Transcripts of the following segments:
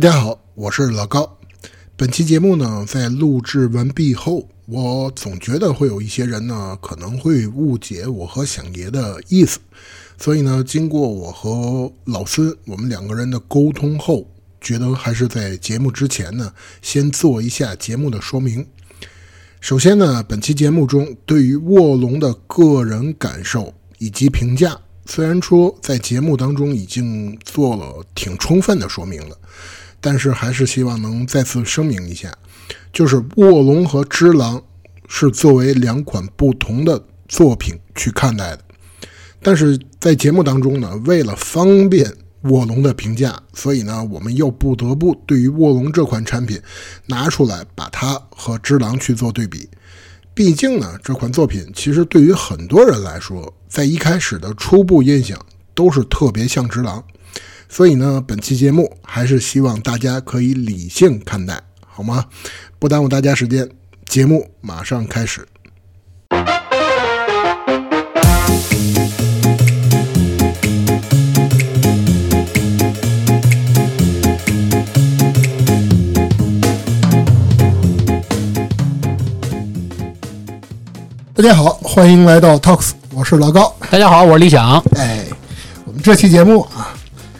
大家好，我是老高。本期节目呢，在录制完毕后，我总觉得会有一些人呢，可能会误解我和想爷的意思。所以呢，经过我和老孙我们两个人的沟通后，觉得还是在节目之前呢，先做一下节目的说明。首先呢，本期节目中对于卧龙的个人感受以及评价，虽然说在节目当中已经做了挺充分的说明了，但是还是希望能再次声明一下，就是卧龙和只狼是作为两款不同的作品去看待的。但是在节目当中呢，为了方便卧龙的评价，所以呢，我们又不得不对于卧龙这款产品拿出来，把它和只狼去做对比。毕竟呢，这款作品其实对于很多人来说，在一开始的初步印象都是特别像只狼。所以呢，本期节目还是希望大家可以理性看待，好吗？不耽误大家时间，节目马上开始。大家好，欢迎来到 Talks，我是老高。大家好，我是李想。哎，我们这期节目啊，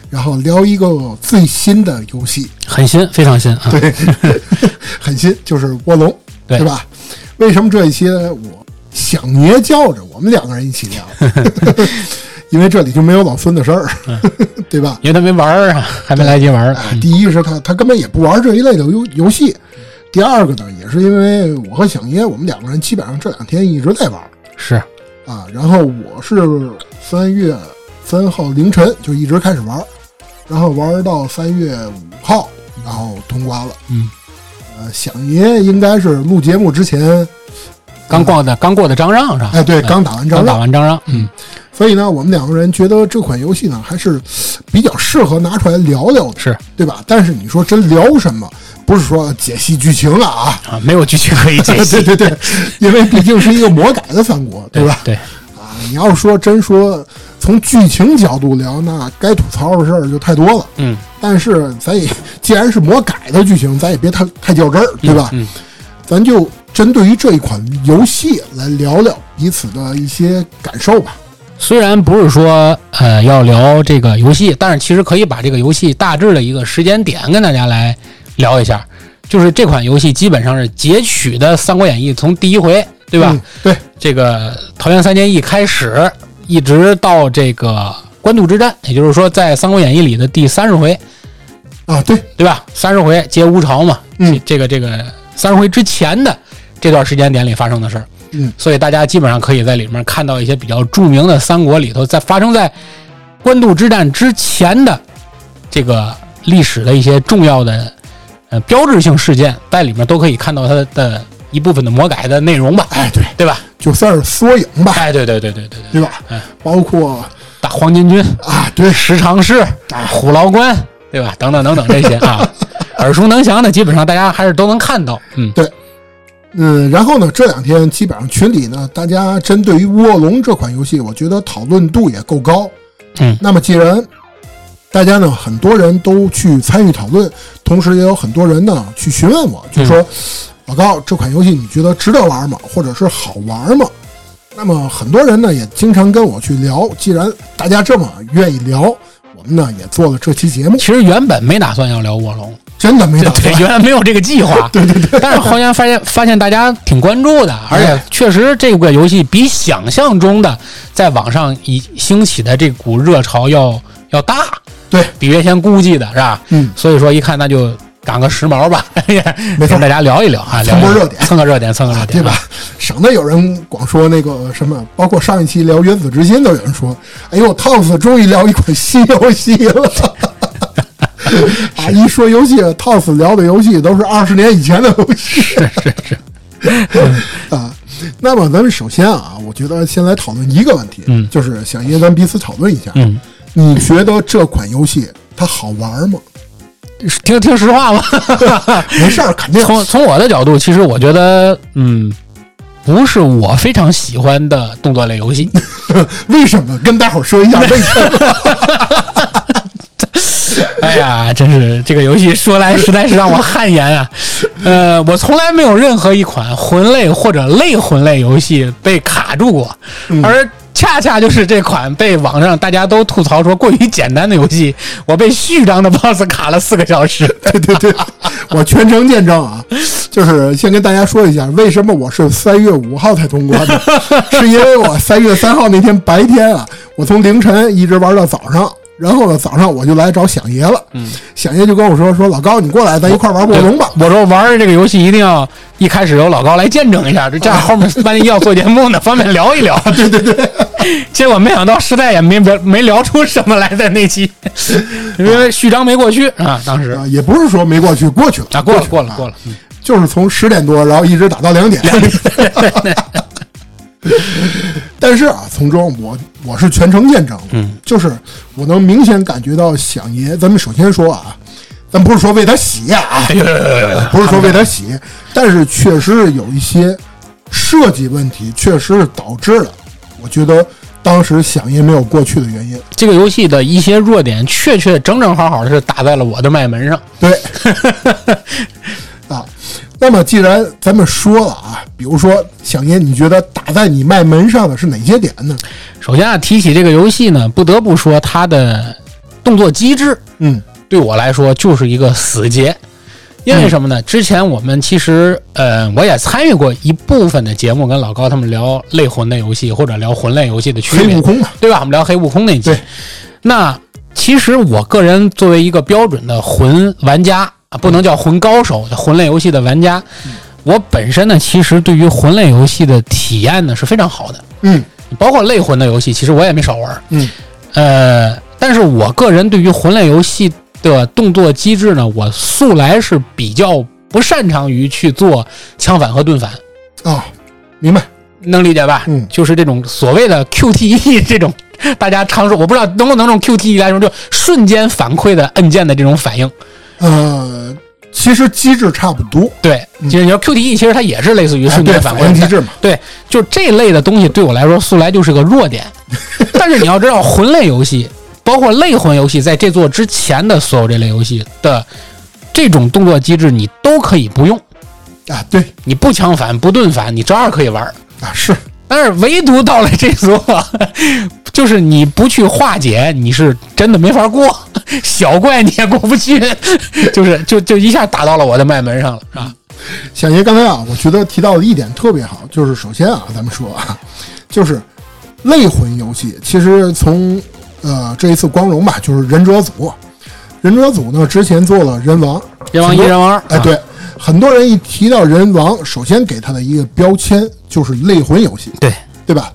然后聊一个最新的游戏，很新，非常新啊。对，很新，就是卧龙，对吧？为什么这一期呢？我想爷叫着我们两个人一起聊，因为这里就没有老孙的事儿，对吧？因为他没玩儿啊，还没来及玩儿。哎，第一是他他根本也不玩这一类的游游戏，第二个呢，也是因为我和响爷我们两个人基本上这两天一直在玩是，啊，然后我是三月三号凌晨就一直开始玩，然后玩到三月五号，然后通关了。嗯，呃，响爷应该是录节目之前，刚过的刚过的张让是吧？哎，对，嗯刚打完张让，打完张让。嗯，所以呢，我们两个人觉得这款游戏呢还是比较适合拿出来聊聊的，是对吧？但是你说真聊什么？不是说解析剧情了啊，啊，没有剧情可以解析。对对对，因为毕竟是一个魔改的三国，对吧？对，啊，你要说真说从剧情角度聊，那该吐槽的事儿就太多了。嗯，但是咱也既然是魔改的剧情，咱也别太太较真儿，对吧？嗯，咱就针对于这一款游戏来聊聊彼此的一些感受吧。虽然不是说呃要聊这个游戏，但是其实可以把这个游戏大致的一个时间点跟大家来聊一下。就是这款游戏基本上是截取的《三国演义》从第一回，对吧？嗯对，这个桃园三结义开始，一直到这个官渡之战，也就是说在《三国演义》里的第三十回，啊，对，对吧？三十回接吴朝嘛，嗯。这个这个三十回之前的这段时间点里发生的事儿，嗯，所以大家基本上可以在里面看到一些比较著名的三国里头在发生在官渡之战之前的这个历史的一些重要的呃标志性事件，在里面都可以看到它的一部分的魔改的内容吧，哎，对，对吧？就算是缩影吧，哎，对对对对对对，对吧？嗯包括大黄巾军、啊，对，十常侍、虎牢关，对吧？等等等等这些啊，耳熟能详的，基本上大家还是都能看到。嗯，对嗯，然后呢，这两天基本上群里呢，大家针对于《卧龙》这款游戏，我觉得讨论度也够高。嗯那么既然大家呢很多人都去参与讨论，同时也有很多人呢去询问我，就说、老高这款游戏你觉得值得玩吗？或者是好玩吗？那么很多人呢也经常跟我去聊，既然大家这么愿意聊，我们呢也做了这期节目，其实原本没打算要聊卧龙，真的没对对，打算。原来没有这个计划。对对对。但是后来发现发现大家挺关注的，而且确实这个游戏比想象中的在网上已兴起的这股热潮要要大，对，比原先估计的是吧？嗯，所以说一看那就赶个时髦吧，没错跟大家聊一聊啊，聊波热点蹭个热点，蹭个热点，对吧？？省得有人光说那个什么，包括上一期聊《原子之心》都有人说：“哎呦，TOS 终于聊一款新游戏了。”啊，一说游戏，TOS 聊的游戏都是二十年以前的游戏。是是是。啊，那么咱们首先啊，我觉得先来讨论一个问题，嗯就是想约咱彼此讨论一下，嗯，你觉得这款游戏它好玩吗？听听实话吧。没事儿，肯定从从我的角度，其实我觉得，嗯，不是我非常喜欢的动作类游戏。为什么？跟大伙儿说一下为什么？哎呀，真是这个游戏说来实在是让我汗颜啊！呃，我从来没有任何一款魂类或者类魂类游戏被卡住过，而恰恰就是这款被网上大家都吐槽说过于简单的游戏，我被序章的 BOSS 卡了四个小时。对对对，我全程见证啊！就是先跟大家说一下，为什么我是三月五号才通关的，是因为我三月三号那天白天啊，我从凌晨一直玩到早上。然后呢，早上我就来找响爷了。嗯，响爷就跟我说：“说老高，你过来，咱一块玩卧龙吧。”我说：“玩这个游戏一定要一开始由老高来见证一下，这样后面万一要做节目呢，方便聊一聊。”对对对。结果没想到实在也没没没聊出什么来，在那期，因为序章没过去啊。当时也不是说没过去，过去了啊，过了过了过了，就是从十点多，然后一直打到两点。但是啊，从中我我是全程见证，嗯，就是我能明显感觉到响爷。咱们首先说啊，咱不是说为他洗啊，不是说为他洗，但是确实有一些设计问题，确实是导致了我觉得当时响爷没有过去的原因。这个游戏的一些弱点，确确正正好好的是打在了我的脉门上。对，啊。那么，既然咱们说了啊，比如说小爷，你觉得打在你脉门上的是哪些点呢？首先啊，提起这个游戏呢，不得不说它的动作机制，嗯，对我来说就是一个死结。因为什么呢？之前我们其实，呃，我也参与过一部分的节目，跟老高他们聊类魂的游戏或者聊魂类游戏的区别，黑悟空嘛，对吧？我们聊黑悟空那集。那其实我个人作为一个标准的魂玩家。啊，不能叫魂高手，魂类游戏的玩家，我本身呢，其实对于魂类游戏的体验呢是非常好的。嗯，包括类魂的游戏，其实我也没少玩。嗯，呃，但是我个人对于魂类游戏的动作机制呢，我素来是比较不擅长于去做枪反和盾反。哦，明白，能理解吧？嗯，就是这种所谓的 QTE 这种，大家常说，我不知道能不能用 QTE 来说，就瞬间反馈的按键的这种反应。呃，其实机制差不多。对，其实你说 QTE，其实它也是类似于瞬间反馈机制嘛。对，就这类的东西对我来说，素来就是个弱点。但是你要知道，魂类游戏，包括类魂游戏，在这座之前的所有这类游戏的这种动作机制，你都可以不用啊。对，你不枪反不盾反，你照样可以玩啊。是。但是唯独到了这座，就是你不去化解，你是真的没法过。小怪你也过不去，就是就就一下打到了我的脉门上了，是吧？小爷刚才啊，我觉得提到的一点特别好，就是首先啊，咱们说啊，就是类魂游戏，其实从呃这一次光荣吧，就是忍者组，忍者组呢之前做了人王，人王一、人王二，哎，对，很多人一提到人王，首先给他的一个标签就是类魂游戏，对对吧？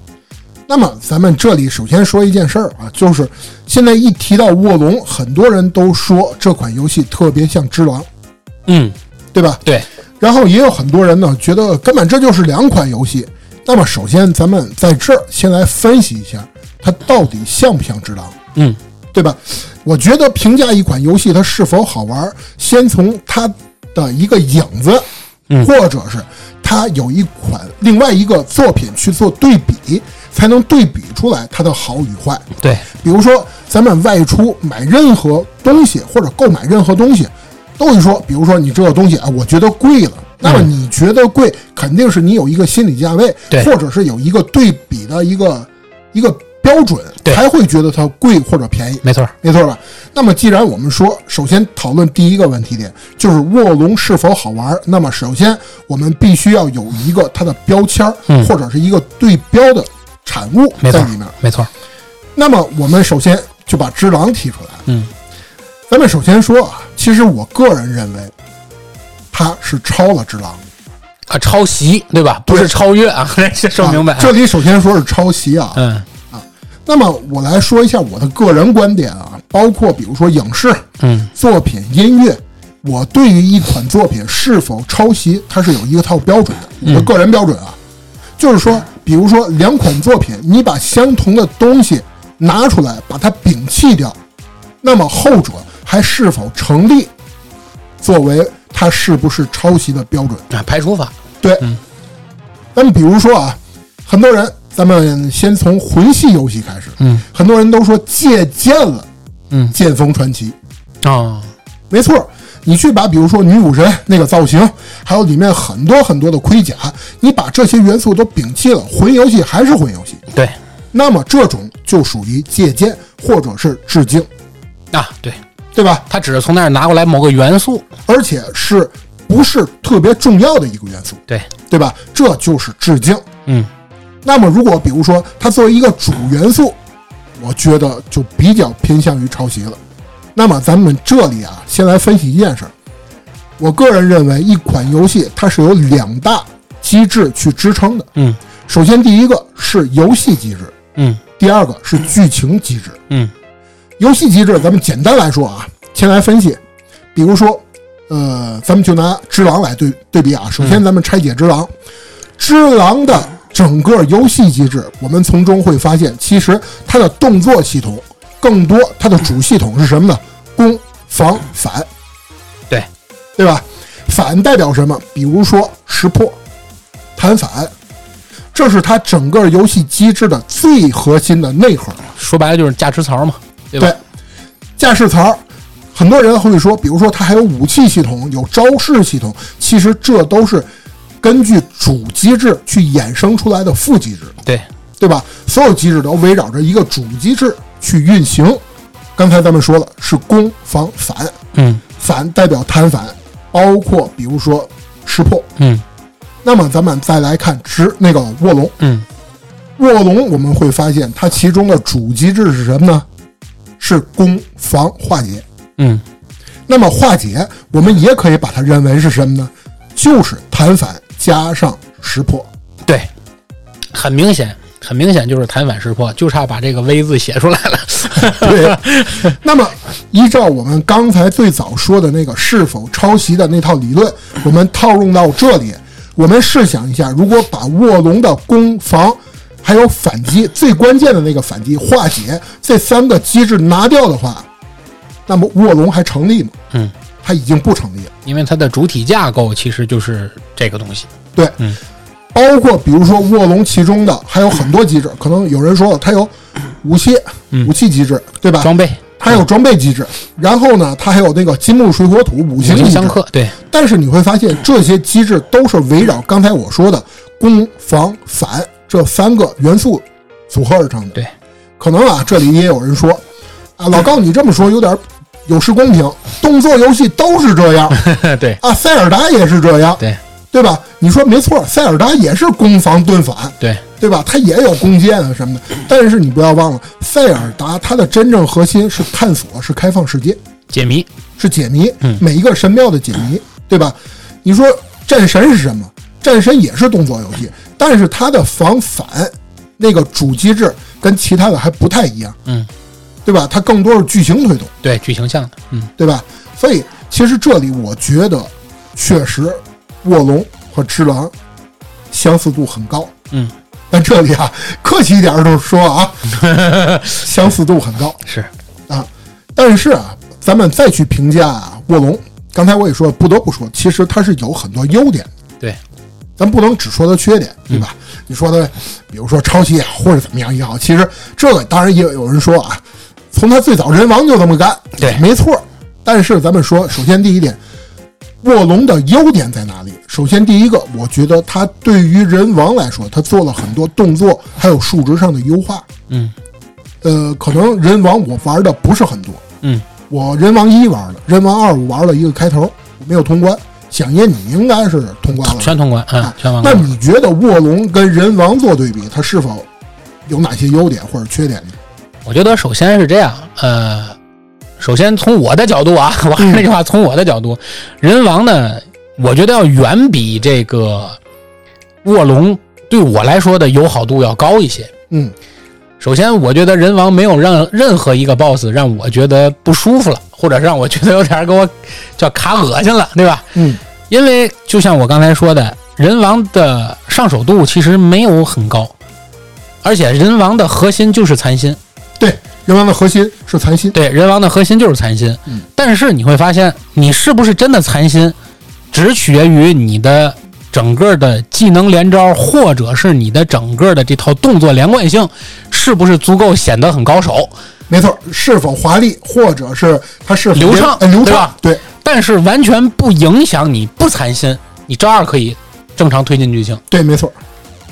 那么咱们这里首先说一件事儿啊，就是现在一提到卧龙，很多人都说这款游戏特别像只狼，嗯，对吧？对。然后也有很多人呢觉得根本这就是两款游戏。那么首先咱们在这儿先来分析一下，它到底像不像只狼？嗯，对吧？我觉得评价一款游戏它是否好玩，先从它的一个影子，或者是它有一款另外一个作品去做对比。才能对比出来它的好与坏。对，比如说咱们外出买任何东西或者购买任何东西，都会说，比如说你这个东西啊，我觉得贵了。那么你觉得贵，肯定是你有一个心理价位，或者是有一个对比的一个一个标准，才会觉得它贵或者便宜。没错，没错吧？那么既然我们说，首先讨论第一个问题点就是卧龙是否好玩。那么首先我们必须要有一个它的标签或者是一个对标的。产物在里面，没错。那么我们首先就把只狼提出来。嗯，咱们首先说啊，其实我个人认为，它是抄了只狼啊，抄袭对吧？不是超越啊，先 说明白。这里首先说是抄袭啊，嗯啊。那么我来说一下我的个人观点啊，包括比如说影视、嗯作品、音乐，我对于一款作品是否抄袭，它是有一个套标准的，我的个人标准啊，就是说。比如说两款作品，你把相同的东西拿出来，把它摒弃掉，那么后者还是否成立？作为它是不是抄袭的标准啊？排除法对。那么比如说啊，很多人，咱们先从魂系游戏开始，嗯，很多人都说借鉴了，嗯，剑锋传奇，哦，没错，你去把比如说女武神那个造型，还有里面很多很多的盔甲，你把这些元素都摒弃了，魂游戏还是魂游戏。对，那么这种就属于借鉴或者是致敬，啊，对，对吧？他只是从那儿拿过来某个元素，而且是不是特别重要的一个元素，对，对吧？这就是致敬。嗯，那么如果比如说它作为一个主元素，我觉得就比较偏向于抄袭了。那么咱们这里啊，先来分析一件事儿。我个人认为，一款游戏它是有两大机制去支撑的。嗯首先，第一个是游戏机制，嗯第二个是剧情机制。嗯游戏机制，咱们简单来说啊，先来分析。比如说，呃，咱们就拿《只狼》来对对比啊。首先，咱们拆解《只狼》，《只狼》的整个游戏机制，我们从中会发现，其实它的动作系统更多，它的主系统是什么呢？攻、防、反，对对吧？反代表什么？比如说识破、弹反，这是它整个游戏机制的最核心的内核。说白了就是驾驶槽嘛，对吧？对，驾驶槽，很多人会说，比如说它还有武器系统，有招式系统，其实这都是根据主机制去衍生出来的副机制，对，对吧？所有机制都围绕着一个主机制去运行。刚才咱们说了，是攻防反，嗯反代表弹反，包括比如说识破。嗯那么咱们再来看直那个卧龙，嗯卧龙我们会发现它其中的主机制是什么呢？是攻防化解。嗯，那么化解，我们也可以把它认为是什么呢？就是弹反加上识破。对，很明显，很明显就是弹反识破，就差把这个 V 字写出来了。对。那么依照我们刚才最早说的那个是否抄袭的那套理论，我们套用到这里，我们试想一下，如果把卧龙的攻防还有反击最关键的那个反击化解这三个机制拿掉的话，那么卧龙还成立吗？嗯，它已经不成立了。因为它的主体架构其实就是这个东西。对，嗯，包括比如说卧龙其中的还有很多机制，可能有人说了，它有武器、嗯武器机制，对吧？装备它有装备机制，然后呢，它还有那个金木水火土五五行机制行相。克，对，但是你会发现，这些机制都是围绕刚才我说的攻、防、反这三个元素组合而成的。对，可能啊，这里也有人说，啊，老高你这么说有点有失公平，动作游戏都是这样 对啊，塞尔达也是这样，对对吧？你说没错，塞尔达也是攻防盾反，对，对吧？它也有弓箭啊什么的，但是你不要忘了，塞尔达它的真正核心是探索，是开放世界，解谜，是解谜，嗯每一个神庙的解谜，对吧？你说战神是什么？战神也是动作游戏，但是它的防反那个主机制跟其他的还不太一样，嗯，对吧？它更多是剧情推动，对，剧情向的，嗯对吧？所以其实这里我觉得确实卧龙和只狼相似度很高，嗯，但这里啊，客气一点儿就说啊，相似度很高是，啊。但是啊，咱们再去评价啊卧龙，刚才我也说，不得不说，其实它是有很多优点的。对，咱不能只说它缺点，对吧？你说的，比如说抄袭也好，或者怎么样也好，其实这个当然也有人说啊，从他最早人王就这么干，对没错。但是咱们说，首先第一点，卧龙的优点在哪里？首先第一个，我觉得它对于人王来说，它做了很多动作还有数值上的优化。嗯呃，可能人王我玩的不是很多，嗯，我人王一玩了，人王二我玩了一个开头，我没有通关。想爷，你应该是通关了。全通关，嗯啊，全完了。那你觉得卧龙跟人王做对比，它是否有哪些优点或者缺点呢？我觉得首先是这样，呃，首先从我的角度啊，我还是那句话，从我的角度，人王呢，我觉得要远比这个卧龙对我来说的友好度要高一些。嗯首先，我觉得人王没有让任何一个 BOSS 让我觉得不舒服了，或者让我觉得有点给我叫卡恶心了，对吧？嗯因为就像我刚才说的，人王的上手度其实没有很高，而且人王的核心就是残心。对，人王的核心是残心。对，人王的核心就是残心。嗯但是你会发现，你是不是真的残心，只取决于你的整个的技能连招，或者是你的整个的这套动作连贯性是不是足够显得很高手。没错，是否华丽，或者是它是否流畅呃流畅对，对，但是完全不影响你不残心，你照样可以正常推进剧情。对，没错，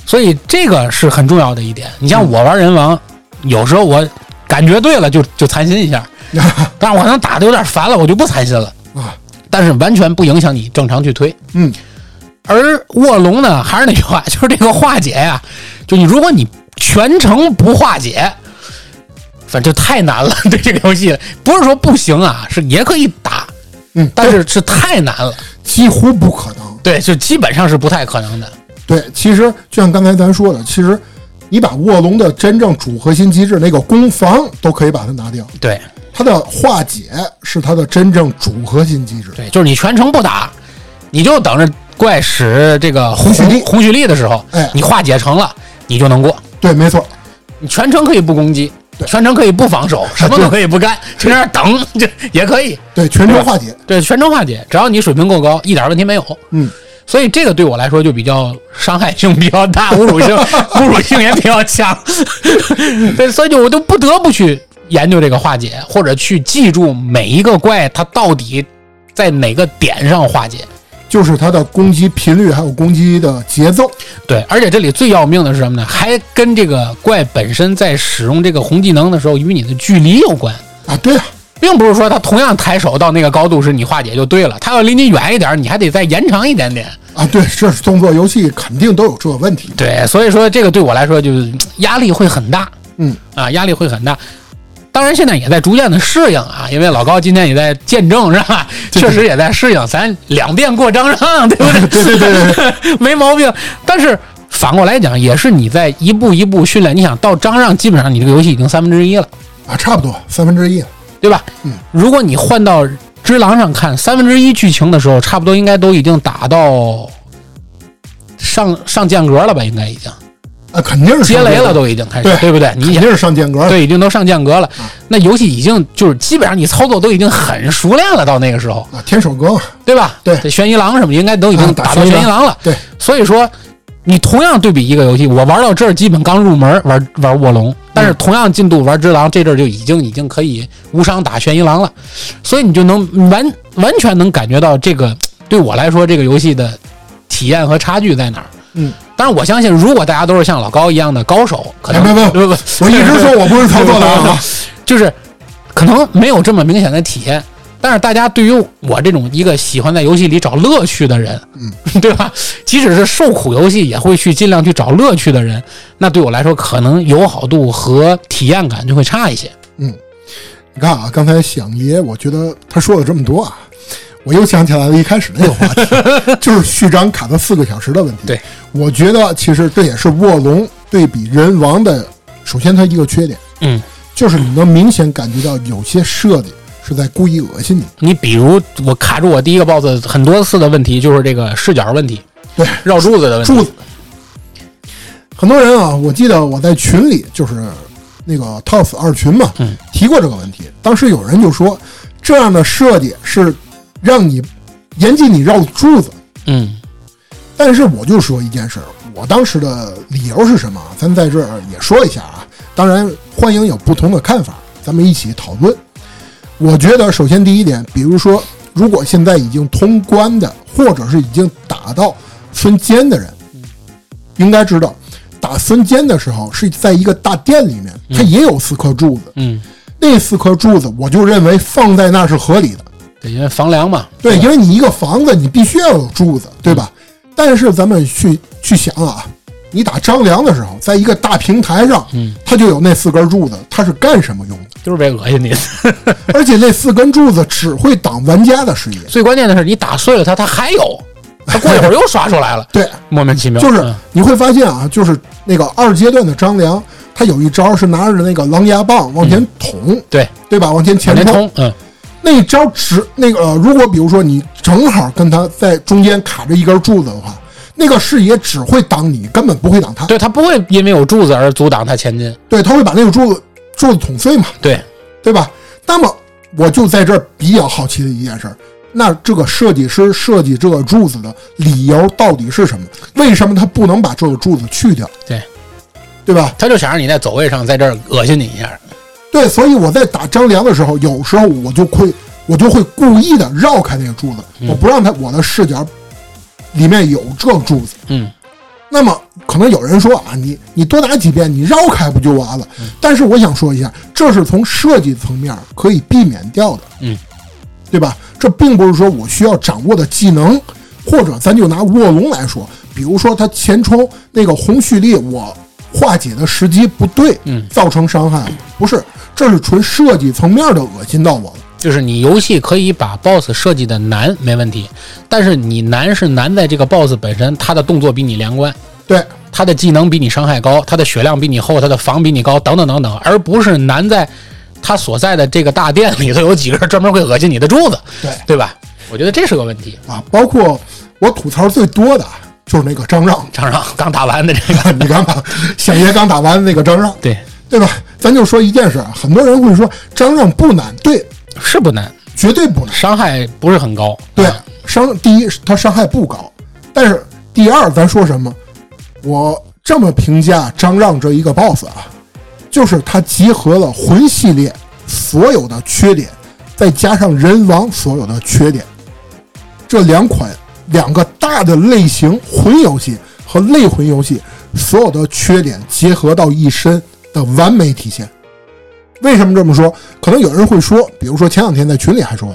所以这个是很重要的一点。你像我玩人王，有时候我感觉对了就就残心一下，但是我可能打的有点烦了，我就不残心了啊。但是完全不影响你正常去推。嗯，而卧龙呢，还是那句话，就是这个化解呀，就你如果你全程不化解，反正太难了。对这个游戏，不是说不行啊，是也可以打，嗯，但是是太难了。几乎不可能。对，就基本上是不太可能的。对，其实就像刚才咱说的，其实你把卧龙的真正主核心机制那个攻防都可以把它拿掉，对它的化解是它的真正主核心机制。对，就是你全程不打，你就等着怪使这个红红蓄力红蓄力的时候，哎你化解成了，你就能过。对，没错，你全程可以不攻击，全程可以不防守，什么都可以不干，就在那等，这也可以。对，全程化解。对，全程化解，只要你水平够高，一点问题没有。嗯，所以这个对我来说就比较伤害性比较大，侮辱性 侮辱性也比较强。对，所以就我都不得不去研究这个化解，或者去记住每一个怪它到底在哪个点上化解。就是它的攻击频率还有攻击的节奏。对，而且这里最要命的是什么呢？还跟这个怪本身在使用这个红技能的时候与你的距离有关。啊，对啊，并不是说他同样抬手到那个高度是你化解就对了，他要离你远一点，你还得再延长一点点。啊，对，这是动作游戏肯定都有这个问题。对，所以说这个对我来说就是嗯压力会很大嗯，啊，压力会很大。当然，现在也在逐渐的适应啊，因为老高今天也在见证，是吧？确实也在适应，咱两遍过张让，对不对？对对对对 没毛病。但是反过来讲，也是你在一步一步训练。你想到张让，基本上你这个游戏已经三分之一了。啊，差不多三分之一。对吧？嗯，如果你换到只狼上看三分之一剧情的时候，差不多应该都已经打到上上间隔了吧？应该已经啊，肯定是接雷了，都已经开始，对对不对？你定是上间隔了。对，已经都上间隔了。那游戏已经就是基本上你操作都已经很熟练了，到那个时候，啊，天守阁嘛，对吧？对这悬疑狼什么应该都已经啊打打到悬疑狼了。对，所以说。你同样对比一个游戏，我玩到这儿基本刚入门玩玩卧龙，但是同样进度玩只狼，这阵儿就已经已经可以无伤打玄一狼了，所以你就能完 完全能感觉到这个对我来说这个游戏的体验和差距在哪儿。嗯，但是我相信，如果大家都是像老高一样的高手，可能哎不不不不，我一直说我不是操作的啊。就是可能没有这么明显的体验。但是大家对于我这种一个喜欢在游戏里找乐趣的人，嗯，对吧？即使是受苦游戏，也会去尽量去找乐趣的人，那对我来说，可能友好度和体验感就会差一些。嗯，你看啊，刚才想爷，我觉得他说了这么多啊，我又想起来了一开始那个话题，就是序章卡了四个小时的问题。对，我觉得其实这也是卧龙对比人王的，首先它一个缺点，嗯，就是你能明显感觉到有些设计是在故意恶心你。你比如我卡住我第一个 BOSS 很多次的问题，就是这个视角问题，对，绕柱子的问题。柱子，很多人啊，我记得我在群里就是那个 TOS 二群嘛，嗯提过这个问题。当时有人就说，这样的设计是让你严禁你绕柱子。嗯但是我就说一件事儿，我当时的理由是什么？咱在这儿也说一下啊。当然，欢迎有不同的看法，咱们一起讨论。我觉得，首先第一点，比如说，如果现在已经通关的，或者是已经打到孙坚的人，应该知道，打孙坚的时候是在一个大殿里面，它也有四颗柱子。嗯，那四颗柱子，我就认为放在那是合理的。对，因为房梁嘛。对，因为你一个房子，你必须要有柱子，对吧？但是咱们去去想啊，你打张良的时候，在一个大平台上，嗯，它就有那四根柱子，它是干什么用的？就是为恶心你。而且那四根柱子只会挡玩家的视野。最关键的是，你打碎了它，它还有，它过一会儿又刷出来了，对，莫名其妙。就是嗯你会发现啊，就是那个二阶段的张良，他有一招是拿着那个狼牙棒往前捅，对，对吧？往前前冲。嗯，那一招只那个、呃如果比如说你正好跟他在中间卡着一根柱子的话，那个视野只会挡你，根本不会挡他。对，他不会因为有柱子而阻挡他前进。对，他会把那个柱子柱子捅碎嘛，对，对吧？那么我就在这儿比较好奇的一件事儿，那这个设计师设计这个柱子的理由到底是什么？为什么他不能把这个柱子去掉？对，对吧？他就想让你在走位上在这儿恶心你一下。对，所以我在打张良的时候，有时候我就会我就会故意的绕开那个柱子，我不让他我的视角里面有这柱子。嗯，那么可能有人说啊，你你多打几遍，你绕开不就完了？但是我想说一下，这是从设计层面可以避免掉的。嗯，对吧？这并不是说我需要掌握的技能，或者咱就拿卧龙来说，比如说他前冲那个红蓄力，我化解的时机不对，嗯，造成伤害，不是，这是纯设计层面的恶心到我了。就是你游戏可以把 BOSS 设计的难没问题，但是你难是难在这个 BOSS 本身，他的动作比你连贯，对，他的技能比你伤害高，他的血量比你厚，他的防比你高，等等等等，而不是难在他所在的这个大殿里头有几个人专门会恶心你的柱子，对。对吧？我觉得这是个问题。啊，包括我吐槽最多的就是那个张让，张让刚打完的这个，你看吧，小爷刚打完那个张让，对，对吧？咱就说一件事啊，很多人会说张让不难，对，是不难，绝对不难。伤害不是很高，对啊，伤第一，它伤害不高，但是第二，咱说什么？我这么评价张让这一个 BOSS 啊，就是他集合了魂系列所有的缺点，再加上人王所有的缺点，这两款两个大的类型魂游戏和类魂游戏所有的缺点结合到一身的完美体现。为什么这么说？可能有人会说，比如说前两天在群里还说，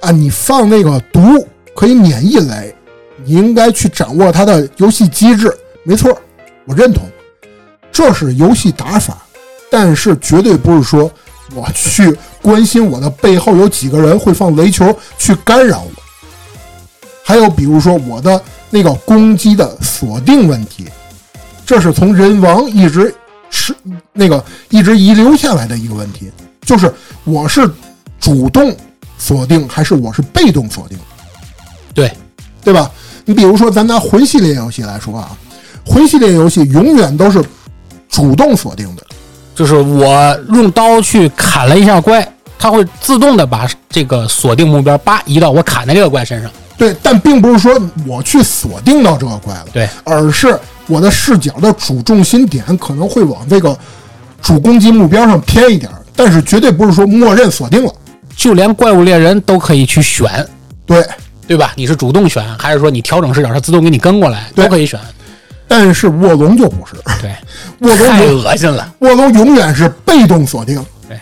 啊，你放那个毒可以免一雷，你应该去掌握它的游戏机制。没错，我认同，这是游戏打法，但是绝对不是说我去关心我的背后有几个人会放雷球去干扰我。还有比如说我的那个攻击的锁定问题，这是从人王一直是那个一直遗留下来的一个问题，就是我是主动锁定还是我是被动锁定，对，对吧？你比如说咱拿魂系列游戏来说啊，魂系列游戏永远都是主动锁定的，就是我用刀去砍了一下怪，它会自动的把这个锁定目标叭移到我砍的这个怪身上。对，但并不是说我去锁定到这个怪了，对，而是我的视角的主重心点可能会往这个主攻击目标上偏一点，但是绝对不是说默认锁定了。就连怪物猎人都可以去选，对，对吧？你是主动选，还是说你调整视角，它自动给你跟过来，都可以选。但是卧龙就不是，对，卧龙太恶心了。卧龙永远是被动锁定，对，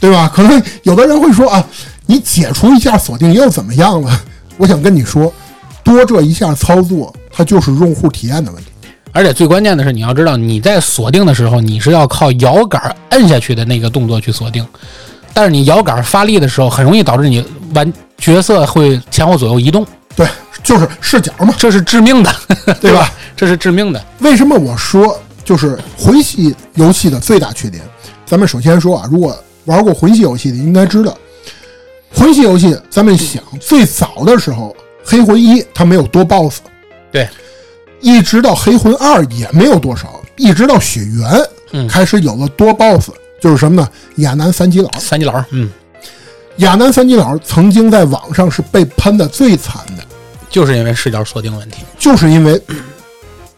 对吧？可能有的人会说啊，你解除一下锁定又怎么样了？我想跟你说，多这一下操作，它就是用户体验的问题。而且最关键的是，你要知道你在锁定的时候，你是要靠摇杆摁下去的那个动作去锁定，但是你摇杆发力的时候，很容易导致你玩角色会前后左右移动，对，就是视角嘛，这是致命的，对吧？这是致命的。为什么我说就是魂系游戏的最大缺点？咱们首先说啊，如果玩过魂系游戏的应该知道，魂系游戏咱们想最早的时候，黑魂一它没有多 BOSS，对，一直到黑魂二也没有多少，一直到血缘、嗯。开始有了多 BOSS，就是什么呢？亚南三基佬，三级佬，嗯，亚南三基佬曾经在网上是被喷的最惨的，就是因为视角锁定问题。就是因为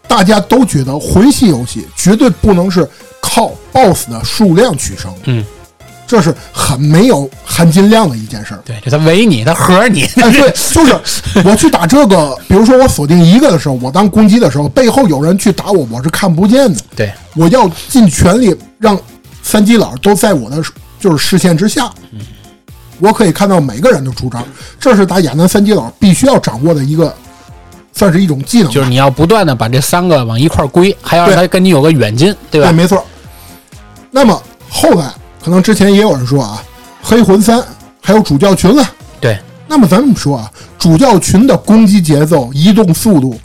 大家都觉得魂系游戏绝对不能是靠 BOSS 的数量取胜，嗯，这是很没有含金量的一件事儿。对，就他围你，他合你，哎，对，就是我去打这个，比如说我锁定一个的时候，我当攻击的时候，背后有人去打我，我是看不见的。对，我要尽全力让三基佬都在我的就是视线之下，我可以看到每个人的出招，这是打亚南三基佬必须要掌握的一个，算是一种技能。就是你要不断的把这三个往一块儿归，还要让他跟你有个远近，对吧？对，没错。那么后来可能之前也有人说啊，黑魂三还有主教群了。对，那么咱们说啊，主教群的攻击节奏、移动速度，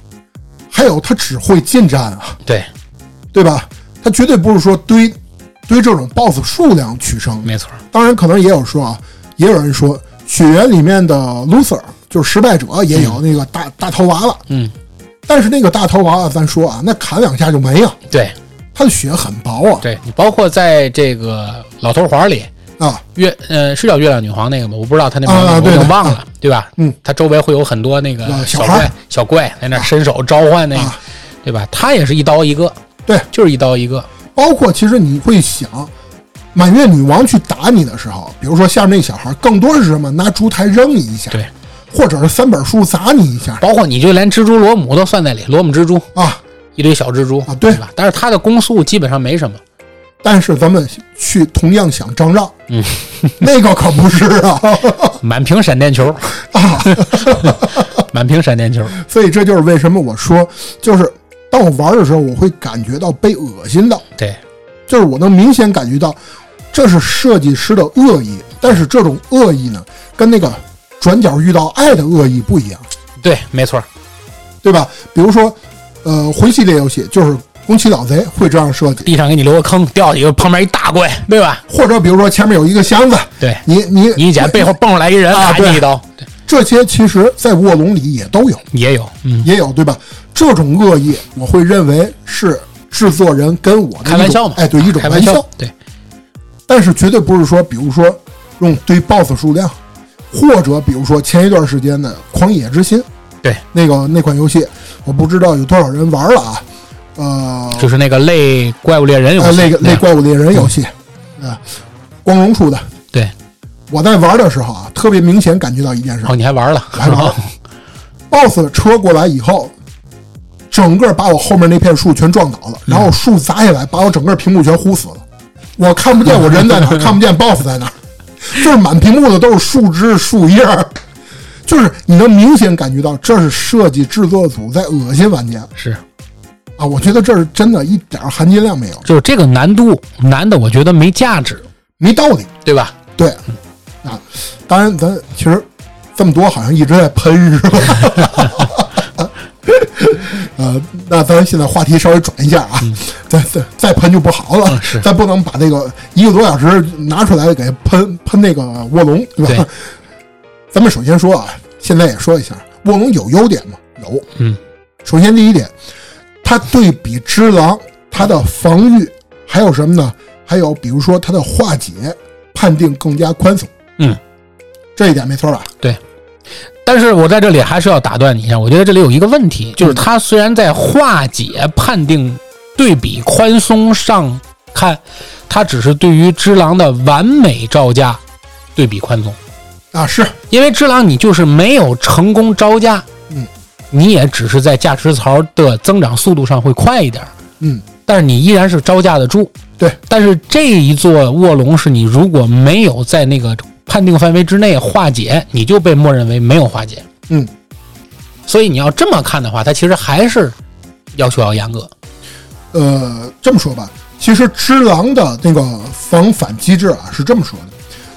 还有他只会近战啊，对，对吧？他绝对不是说堆堆这种 BOSS 数量取胜。没错，当然，可能也有说啊，也有人说雪原里面的 loser 就是失败者，也有那个大、大头娃娃。嗯，但是那个大头娃娃，咱说啊，那砍两下就没了，对，他的血很薄啊。对你包括在这个老头环里，啊，月呃是叫月亮女皇那个吗？我不知道他那名字，我忘了，对吧？嗯，他周围会有很多那个小怪小怪在那伸手召唤那个，啊对吧？他也是一刀一个，对，就是一刀一个，包括其实你会想，满月女王去打你的时候，比如说下面那小孩，更多是什么？拿烛台扔你一下，对，或者是三本书砸你一下包括你就连蜘蛛罗姆都算在里，罗姆蜘蛛啊。一堆小蜘蛛啊对。吧？但是它的攻速基本上没什么，但是咱们去同样想张让，嗯，那个可不是啊。满屏闪电球，啊！满屏闪电球，所以这就是为什么我说，就是当我玩的时候，我会感觉到被恶心到，对，就是我能明显感觉到这是设计师的恶意，但是这种恶意呢，跟那个转角遇到爱的恶意不一样，对，没错，对吧？比如说，呃，魂系列游戏就是宫崎老贼会这样设计，地上给你留个坑，掉一个旁边一大怪，对吧？或者比如说前面有一个箱子，对你你你一捡，背后蹦出来一人，啊对打你一刀，对，这些其实在卧龙里也都有。也有，嗯，也有对吧？这种恶意，我会认为是制作人跟我开玩笑嘛，哎，对，一种开玩笑，对，但是绝对不是说，比如说用堆 BOSS 数量，或者比如说前一段时间的《狂野之心》，对，那个那款游戏，我不知道有多少人玩了啊，呃，就是那个类怪物猎人游呃，戏，类个对。那怪物猎人游戏，啊，光荣出的，对，我在玩的时候啊，特别明显感觉到一件事。哦，，你还玩了，还玩了。BOSS 车过来以后，整个把我后面那片树全撞倒了，然后树砸下来，把我整个屏幕全糊死了。我看不见我人在哪儿，看不见 BOSS 在哪儿，就是满屏幕的都是树枝、树叶儿，就是你能明显感觉到这是设计制作组在恶心玩家是，啊！我觉得这是真的一点含金量没有，就是这个难度难的，我觉得没价值，没道理。对吧？对，啊，当然咱其实这么多好像一直在喷是吧？呃，那咱现在话题稍微转一下啊，再再再喷就不好了，嗯是咱不能把这个一个多小时拿出来给喷喷那个卧龙，对吧？对咱们首先说啊，现在也说一下，卧龙有优点吗？有，嗯，首先第一点，它对比只狼，它的防御还有什么呢？还有比如说它的化解判定更加宽松，嗯，这一点没错吧？对但是我在这里还是要打断你一下，我觉得这里有一个问题，就是它虽然在化解判定对比宽松上看，它只是对于只狼的完美招架对比宽松，啊，是，因为只狼你就是没有成功招架，嗯，你也只是在价值槽的增长速度上会快一点，嗯，但是你依然是招架得住。对，但是这一座卧龙是你如果没有在那个判定范围之内化解，你就被默认为没有化解。嗯，所以你要这么看的话，它其实还是要求要严格。呃，这么说吧，其实只狼的那个防反机制啊是这么说的：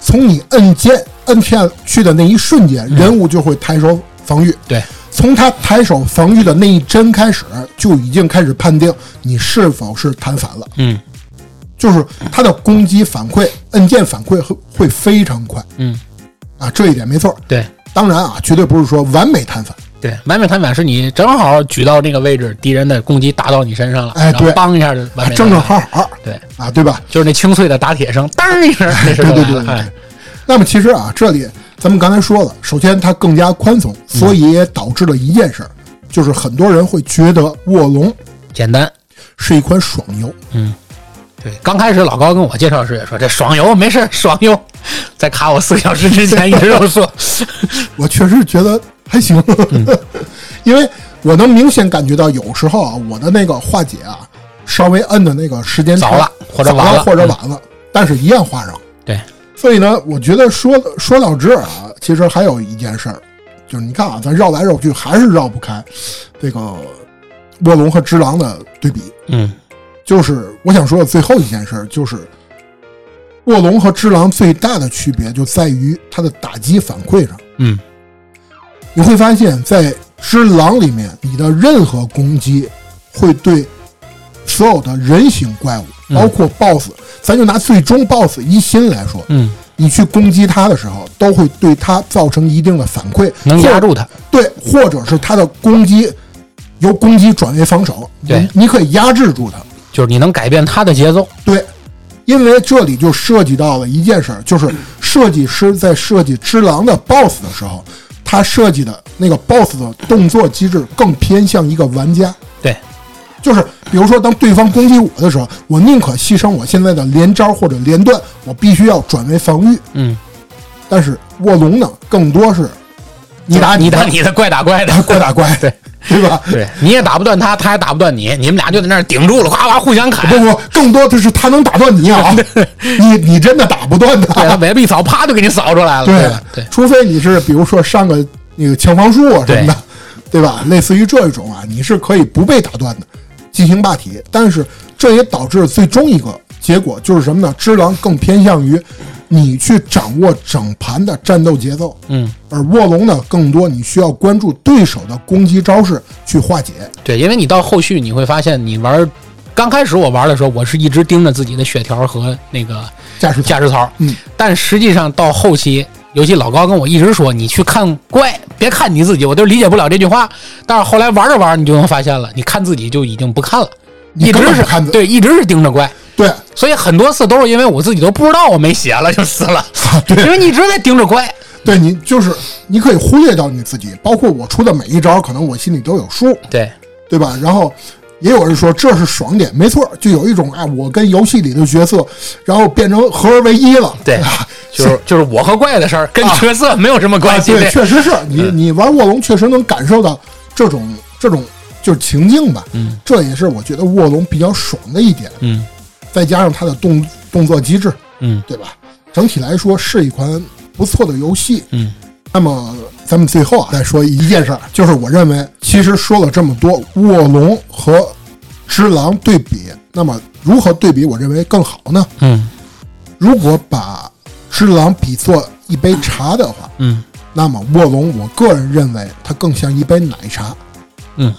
从你摁键摁下去的那一瞬间，人物就会抬手防御。对，从他抬手防御的那一帧开始，就已经开始判定你是否是弹反了。嗯就是他的攻击反馈，按键反馈会会非常快嗯，啊，这一点没错。对当然啊，绝对不是说完美弹反，对，完美弹反是你正好举到那个位置，敌人的攻击打到你身上了，哎对梆一下就完啊正正。好好对，啊，对吧？就是那清脆的打铁声，当一声，那是对 对。对对对哎，那么其实啊，这里咱们刚才说了，首先它更加宽松，所以也导致了一件事儿，就是很多人会觉得卧龙简单。是一款爽游。嗯，对，刚开始老高跟我介绍时也说这爽游没事，爽游，在卡我四个小时之前一直都说，我确实觉得还行，因为我能明显感觉到有时候啊，我的那个化解啊，稍微摁的那个时间长早了或者早晚了。或者晚了，但是一样画上。对，所以呢，我觉得说说到这儿啊，其实还有一件事儿，就是你看啊，咱绕来绕去还是绕不开这个卧龙和只狼的对比。嗯就是我想说的最后一件事儿，就是卧龙和只狼最大的区别就在于它的打击反馈上。嗯你会发现在只狼里面，你的任何攻击会对所有的人形怪物，嗯包括 BOSS，、咱就拿最终 BOSS 一心来说，嗯，你去攻击他的时候，都会对他造成一定的反馈，能压住他。对，或者是他的攻击由攻击转为防守，对你你可以压制住他。就是你能改变他的节奏。对，因为这里就涉及到了一件事儿，就是设计师在设计只狼的 BOSS 的时候，他设计的那个 BOSS 的动作机制更偏向一个玩家。对，就是比如说，当对方攻击我的时候，我宁可牺牲我现在的连招或者连段，我必须要转为防御。嗯，但是卧龙呢，更多是你打的，你打你的，怪打怪的，怪打怪，对对吧？对，你也打不断他，他也打不断你，你们俩就在那儿顶住了，哗哗互相砍。不不，更多的是他能打断你啊！你你真的打不断对他他，尾巴一扫，啪就给你扫出来了。对吧？对，除非你是比如说上个那个枪防术啊什么的，对吧？类似于这一种啊，你是可以不被打断的，进行霸体。但是这也导致最终一个结果就是什么呢？只狼更偏向于你去掌握整盘的战斗节奏，嗯，而卧龙呢，更多你需要关注对手的攻击招式去化解。对，因为你到后续你会发现，你玩刚开始我玩的时候，我是一直盯着自己的血条和那个驾驶驾驶槽，嗯，但实际上到后期，尤其老高跟我一直说，你去看怪，别看你自己，我都理解不了这句话。但是后来玩着玩，你就能发现了，你看自己就已经不看了，一直是看对，一直是盯着怪。对，所以很多次都是因为我自己都不知道我没血了就死了，对因为你一直在盯着怪。对你就是你可以忽略掉你自己，包括我出的每一招，可能我心里都有数。对，对吧？然后也有人说这是爽点，没错，就有一种啊，我跟游戏里的角色，然后变成合而为一了。对啊，就是就是我和怪的事儿，跟啊角色没有什么关系。对，确实是你你玩卧龙，确实能感受到这种这种就是情境吧。嗯这也是我觉得卧龙比较爽的一点，嗯再加上它的动动作机制，嗯对吧？整体来说是一款不错的游戏。嗯那么咱们最后啊再说一件事儿，就是我认为，其实说了这么多，卧龙和只狼对比，那么如何对比，我认为更好呢？嗯如果把只狼比作一杯茶的话，嗯那么卧龙，我个人认为它更像一杯奶茶。嗯，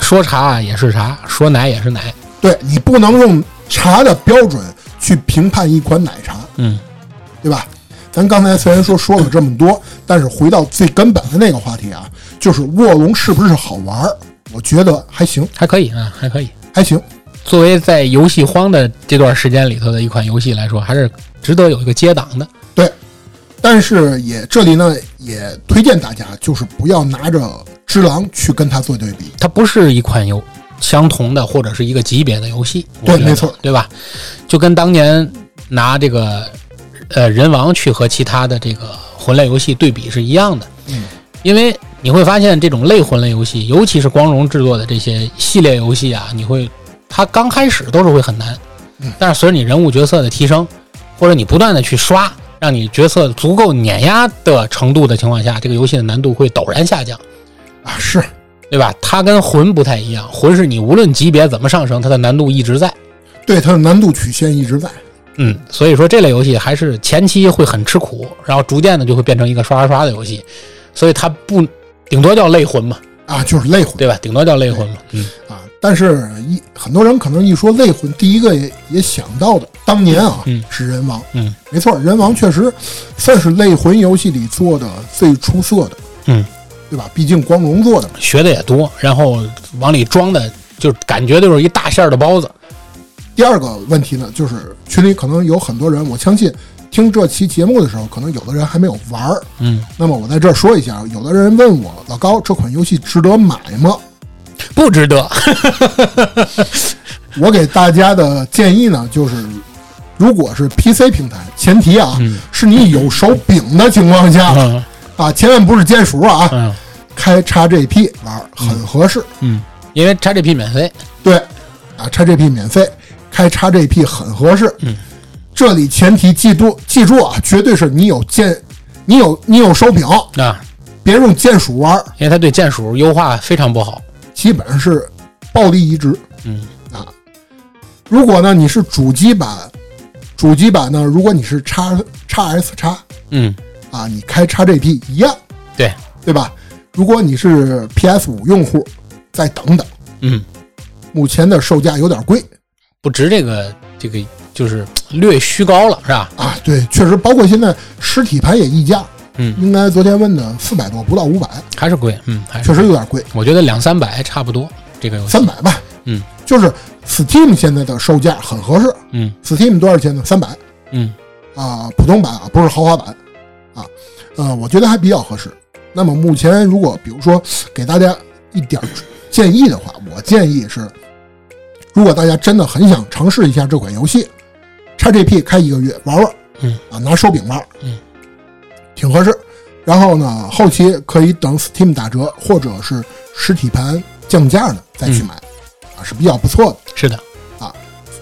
说茶也是茶，说奶也是奶。对你不能用茶的标准去评判一款奶茶，嗯对吧？咱刚才虽然说说了这么多，但是回到最根本的那个话题啊，就是卧龙是不是好玩儿？我觉得还行，还可以啊，还可以。还行。作为在游戏荒的这段时间里头的一款游戏来说，还是值得有一个接档的。对，但是也这里呢也推荐大家，就是不要拿着只狼去跟它做对比。它不是一款游相同的或者是一个级别的游戏，对没错，对吧？就跟当年拿这个呃人王去和其他的这个魂类游戏对比是一样的。嗯，因为你会发现这种类魂类游戏，尤其是光荣制作的这些系列游戏啊，你会它刚开始都是会很难，嗯但是随着你人物角色的提升，或者你不断的去刷，让你角色足够碾压的程度的情况下，这个游戏的难度会陡然下降。啊，是对吧？它跟魂不太一样，魂是你无论级别怎么上升，它的难度一直在。对它的难度曲线一直在。嗯，所以说这类游戏还是前期会很吃苦，然后逐渐的就会变成一个刷刷刷的游戏，所以它不顶多叫类魂嘛，啊，就是类魂对吧？顶多叫类魂嘛。嗯啊。但是一很多人可能一说类魂，第一个也也想到的，当年啊、嗯是人王，嗯没错，人王确实算是类魂游戏里做的最出色的，嗯，对吧？毕竟光荣做的嘛。学的也多，然后往里装的就感觉就是一大馅儿的包子。第二个问题呢，就是群里可能有很多人，我相信听这期节目的时候，可能有的人还没有玩儿。嗯，那么我在这儿说一下，有的人问我，老高这款游戏值得买吗？不值得。我给大家的建议呢，就是如果是 PC 平台，前提啊、嗯是你有手柄的情况下、嗯啊，千万不是键鼠啊，嗯开 XGP 玩很合适。嗯，因为 XGP 免费。对，啊，XGP 免费，开 XGP 很合适。嗯，这里前提记住记住啊，绝对是你有键，你有你有手柄，啊，别用键鼠玩儿，因为它对键鼠优化非常不好。基本上是暴力移植。嗯。啊，如果呢你是主机版，主机版呢，如果你是叉叉 S 叉嗯，啊，你开 XGP 一样，对，对吧？如果你是 PS 五用户，再等等，嗯，目前的售价有点贵不值这个这个就是略虚高了，是吧？啊。对，确实，包括现在实体盘也溢价，嗯，应该昨天问的四百多，不到五百，还是贵，嗯，还是确实有点贵，我觉得两三百差不多。这个游戏，三百吧。嗯，就是 Steam 现在的售价很合适嗯，Steam 多少钱呢？三百嗯啊，普通版啊，不是豪华版啊，呃，我觉得还比较合适。那么目前如果比如说给大家一点建议的话，我建议是如果大家真的很想尝试一下这款游戏，XGP 开一个月玩玩，嗯啊，拿手柄玩，嗯，挺合适。然后呢，后期可以等 Steam 打折或者是实体盘降价呢再去买，啊，是比较不错的。是的，啊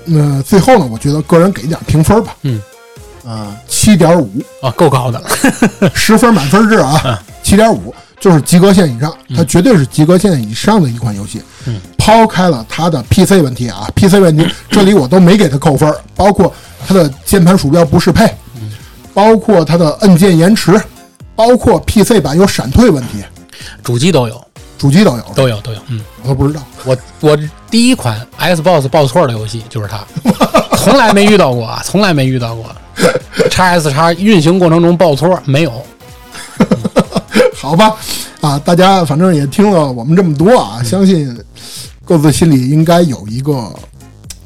那最后呢，我觉得个人给点评分吧，嗯，啊，七点五，啊，够高的了。十分满分制啊，七点五就是及格线以上，它绝对是及格线以上的一款游戏。嗯，抛开了它的 PC 问题啊，PC 问题这里我都没给它扣分，包括它的键盘鼠标不适配，包括它的按键延迟，包括 PC 版有闪退问题，主机都有，主机都有，都有，都有。嗯，我都不知道。我我第一款 Xbox 报错的游戏就是它，从来没遇到过啊，从来没遇到过。x S x 运行过程中报错没有？好吧，啊，大家反正也听了我们这么多啊，相信各自心里应该有一个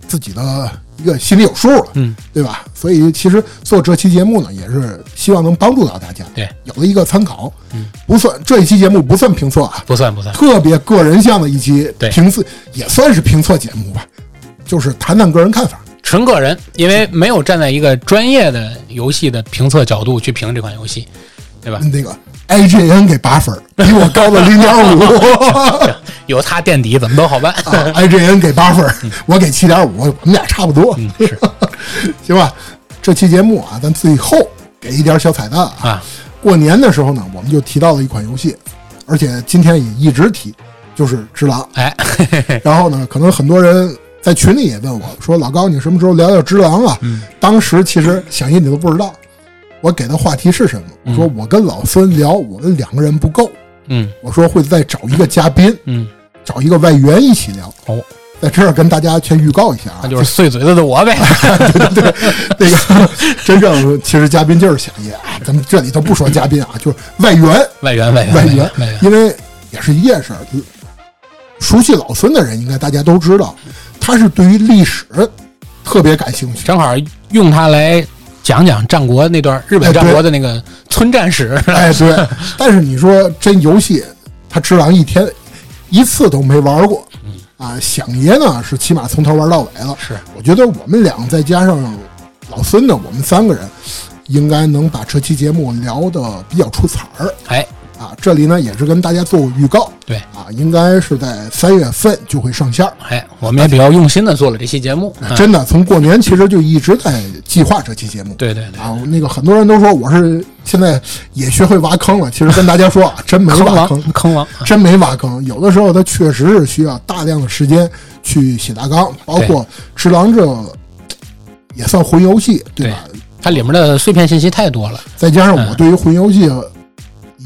自己的一个心里有数了，嗯，对吧？所以其实做这期节目呢，也是希望能帮助到大家，对，有了一个参考，嗯，不算这一期节目不算评测啊，不算不算。特别个人向的一期评测，也算是评测节目吧，就是谈谈个人看法。纯个人，因为没有站在一个专业的游戏的评测角度去评这款游戏，对吧？那个 IGN 给八分，比我高了零点五。有他垫底，怎么都好办。啊，IGN 给八分，我给七点五，我们俩差不多，嗯，是 行吧？这期节目啊，咱最后给一点小彩蛋啊。啊，过年的时候呢，我们就提到了一款游戏，而且今天也一直提，就是《只狼》。哎，然后呢，可能很多人在群里也问我说：“老高，你什么时候聊聊《只狼》啊？”嗯当时其实想必你都不知道，我给的话题是什么？我说我跟老孙聊，我们两个人不够，嗯我说会再找一个嘉宾，嗯，找一个外援一起聊。哦，在这儿跟大家先预告一下啊，那就是碎嘴子的我呗。那个 真正其实嘉宾就是响爷啊，咱们这里头不说嘉宾啊，就是外援，外援，外援，外援，援外援。因为也是一件事儿。熟悉老孙的人应该大家都知道，他是对于历史特别感兴趣。正好用它来讲讲战国那段日本战国的那个村战史。哎，对。但是你说这游戏，他只狼一天一次都没玩过。啊，响爷呢是起码从头玩到尾了。是，我觉得我们俩再加上老孙呢，我们三个人应该能把这期节目聊得比较出彩儿。哎，啊，这里呢也是跟大家做个预告，对啊，应该是在三月份就会上线儿。哎，我们也比较用心的做了这期节目。啊真的，从过年其实就一直在计划这期节目。对对对，啊，那个很多人都说我是现在也学会挖坑了，其实跟大家说啊，真没挖坑王，，坑王。真没挖坑。有的时候它确实是需要大量的时间去写大纲，包括《只狼》这也算魂游戏，对吧？它里面的碎片信息太多了。再加上我嗯对于魂游戏已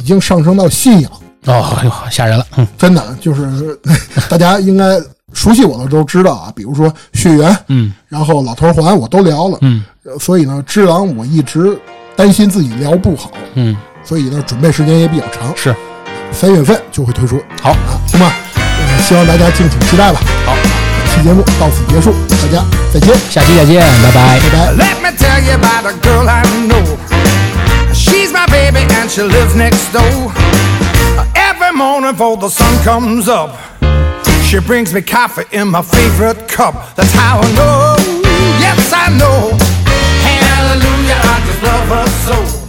经上升到信仰。哦，吓人了。嗯真的就是 大家应该熟悉我的都知道啊，比如说血缘，嗯然后老头环我都聊了，嗯呃所以呢，只狼我一直担心自己聊不好，嗯，所以呢，准备时间也比较长，是。三月份就会推出好，啊，行吧？呃希望大家敬请期待吧。好，本期节目到此结束，大家再见，下期再见，拜拜。拜拜。Let me tell you about a girl I know. Baby and she lives next door. Every morning before the sun comes up, she brings me coffee in my favorite cup. That's how I know. Yes, I know. Hallelujah, I just love her so.